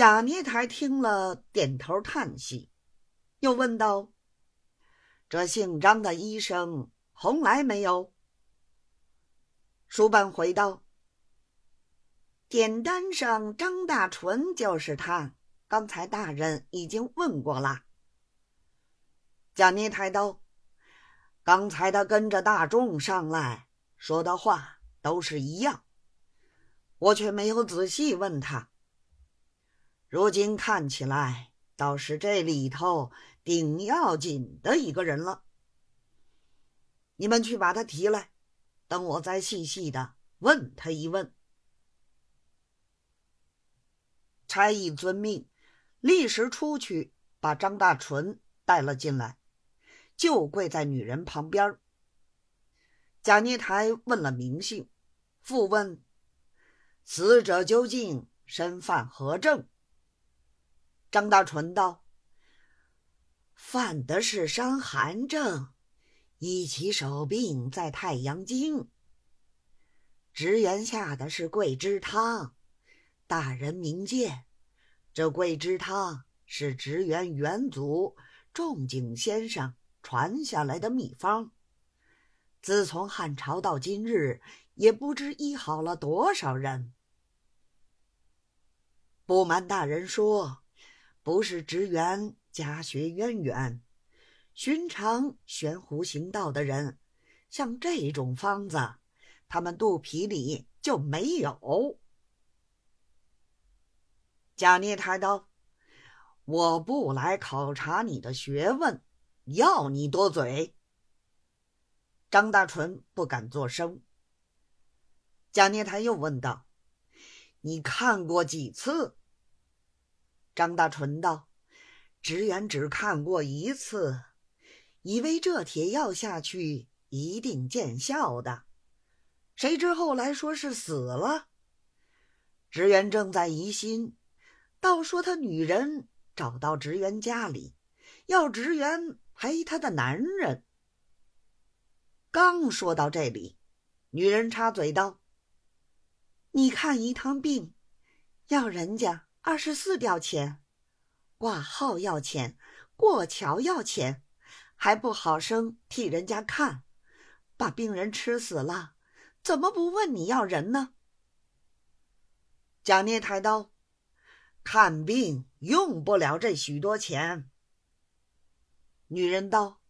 贾尼台听了，点头叹息，又问道：“这姓张的医生红来没有？”书办回道：“点单上张大纯就是他，刚才大人已经问过了。”贾聂台道：“刚才他跟着大众上来说的话都是一样，我却没有仔细问他。”如今看起来，倒是这里头顶要紧的一个人了。你们去把他提来，等我再细细的问他一问。差役遵命，立时出去把张大纯带了进来，就跪在女人旁边。贾尼台问了名姓，复问死者究竟身犯何症。张大纯道：“犯的是伤寒症，一起手病在太阳经。职员下的是桂枝汤，大人明鉴，这桂枝汤是职员元祖仲景先生传下来的秘方。自从汉朝到今日，也不知医好了多少人。不瞒大人说。”不是职员家学渊源，寻常悬壶行道的人，像这种方子，他们肚皮里就没有。贾聂台道：“我不来考察你的学问，要你多嘴。”张大纯不敢作声。贾聂台又问道：“你看过几次？”张大纯道：“职员只看过一次，以为这铁药下去一定见效的，谁知后来说是死了。职员正在疑心，倒说他女人找到职员家里，要职员陪他的男人。刚说到这里，女人插嘴道：‘你看一趟病，要人家。’”二十四吊钱，挂号要钱，过桥要钱，还不好生替人家看，把病人吃死了，怎么不问你要人呢？贾聂抬刀：“看病用不了这许多钱。”女人道：“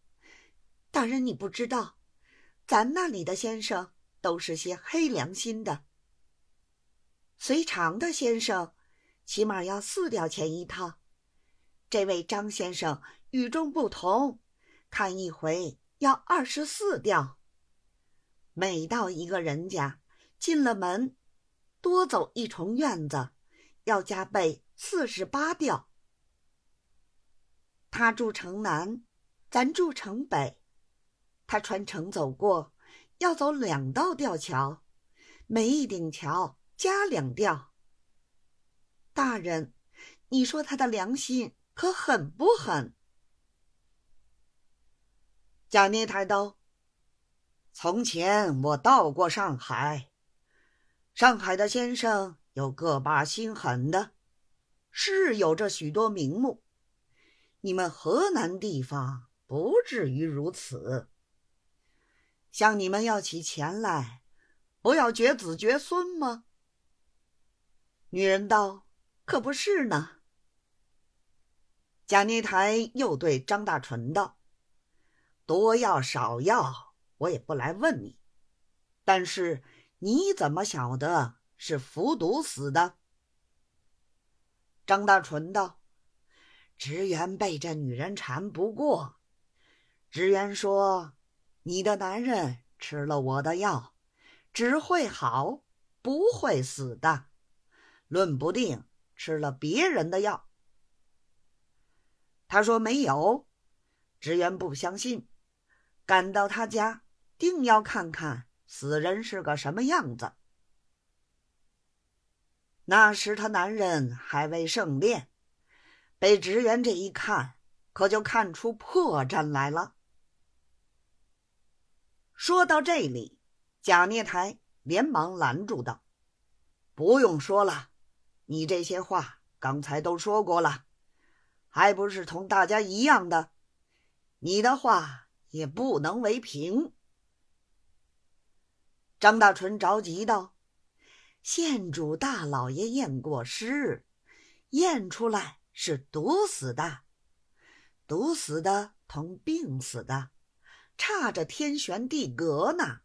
大人，你不知道，咱那里的先生都是些黑良心的，随常的先生。”起码要四吊钱一套，这位张先生与众不同，看一回要二十四吊。每到一个人家，进了门，多走一重院子，要加倍四十八吊。他住城南，咱住城北，他穿城走过，要走两道吊桥，每一顶桥加两吊。大人，你说他的良心可狠不狠？贾聂台道：“从前我到过上海，上海的先生有个把心狠的，是有着许多名目。你们河南地方不至于如此。向你们要起钱来，不要绝子绝孙吗？”女人道。可不是呢。贾妮台又对张大纯道：“多要少要，我也不来问你。但是你怎么晓得是服毒死的？”张大纯道：“职员被这女人缠不过，职员说你的男人吃了我的药，只会好，不会死的，论不定。”吃了别人的药，他说没有，职员不相信，赶到他家，定要看看死人是个什么样子。那时他男人还未盛炼，被职员这一看，可就看出破绽来了。说到这里，贾聂台连忙拦住道：“不用说了。”你这些话刚才都说过了，还不是同大家一样的？你的话也不能为凭。张大春着急道：“县主大老爷验过尸，验出来是毒死的，毒死的同病死的，差着天旋地隔呢。”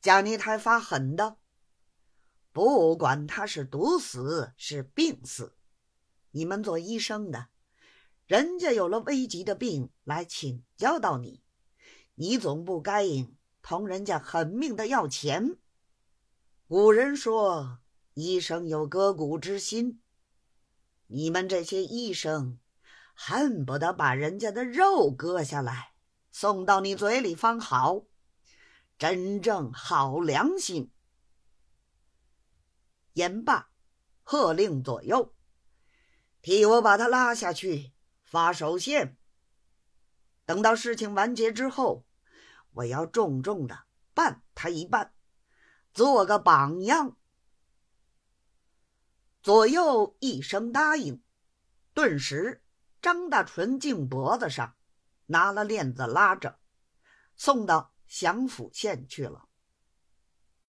贾尼台发狠的。不管他是毒死是病死，你们做医生的，人家有了危急的病来请教到你，你总不该同人家狠命的要钱。古人说，医生有割骨之心，你们这些医生恨不得把人家的肉割下来送到你嘴里方好，真正好良心。言罢，喝令左右，替我把他拉下去发手线。等到事情完结之后，我要重重的办他一办，做个榜样。左右一声答应，顿时张大纯颈脖子上拿了链子拉着，送到祥府县去了。